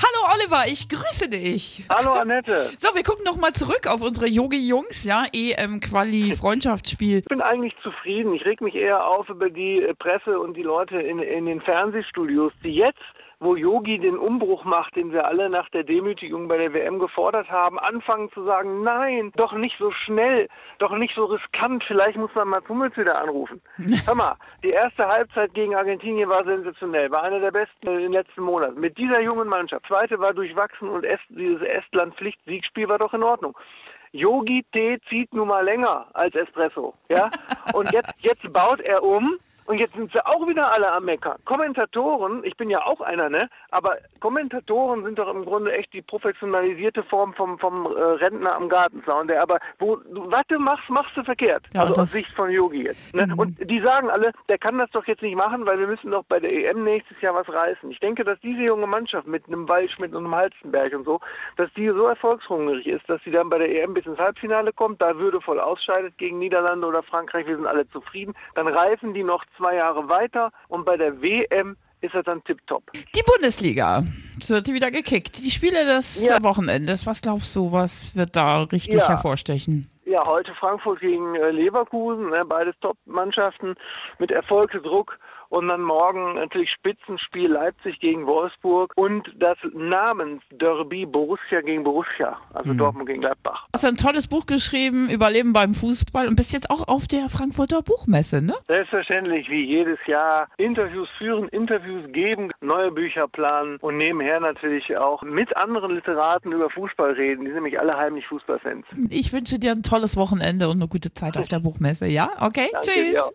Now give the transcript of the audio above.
Hallo Oliver, ich grüße dich. Hallo Annette. So, wir gucken noch mal zurück auf unsere Yogi-Jungs, ja, EM-Quali, Freundschaftsspiel. Ich bin eigentlich zufrieden. Ich reg mich eher auf über die äh, Presse und die Leute in, in den Fernsehstudios, die jetzt wo Yogi den Umbruch macht, den wir alle nach der Demütigung bei der WM gefordert haben, anfangen zu sagen, nein, doch nicht so schnell, doch nicht so riskant, vielleicht muss man mal Hummels wieder anrufen. Hör mal, die erste Halbzeit gegen Argentinien war sensationell, war eine der besten in den letzten Monaten. Mit dieser jungen Mannschaft. Zweite war durchwachsen und Est, dieses Estland-Pflicht-Siegspiel war doch in Ordnung. Yogi-Tee zieht nun mal länger als Espresso, ja? Und jetzt, jetzt baut er um und jetzt sind sie auch wieder alle am Meckern. Kommentatoren, ich bin ja auch einer, ne? Aber Kommentatoren sind doch im Grunde echt die professionalisierte Form vom, vom äh, Rentner am Gartenzaun, der aber, wo du Watte machst, machst du verkehrt. Ja, also aus Sicht von Yogi jetzt. Ne? Mhm. Und die sagen alle, der kann das doch jetzt nicht machen, weil wir müssen doch bei der EM nächstes Jahr was reißen. Ich denke, dass diese junge Mannschaft mit einem Waldschmidt und einem Halstenberg und so, dass die so erfolgshungrig ist, dass sie dann bei der EM bis ins Halbfinale kommt, da würdevoll ausscheidet gegen Niederlande oder Frankreich, wir sind alle zufrieden. Dann reifen die noch zwei Jahre weiter und bei der WM ist er dann tipptopp. Die Bundesliga. Es wird wieder gekickt. Die Spiele des Ja. Wochenendes, was glaubst du, was wird da richtig Ja. hervorstechen? Ja, heute Frankfurt gegen äh, Leverkusen, ne, beides Top-Mannschaften mit Erfolgsdruck. Und dann morgen natürlich Spitzenspiel Leipzig gegen Wolfsburg und das Namensderby Borussia gegen Borussia, also Dortmund gegen Gladbach. Du hast ein tolles Buch geschrieben, Überleben beim Fußball und bist jetzt auch auf der Frankfurter Buchmesse, ne? Selbstverständlich, wie jedes Jahr, Interviews führen, Interviews geben, neue Bücher planen und nebenher natürlich auch mit anderen Literaten über Fußball reden. Die sind nämlich alle heimlich Fußballfans. Ich wünsche dir ein tolles Wochenende und eine gute Zeit auf der Buchmesse, ja? Okay, Danke tschüss.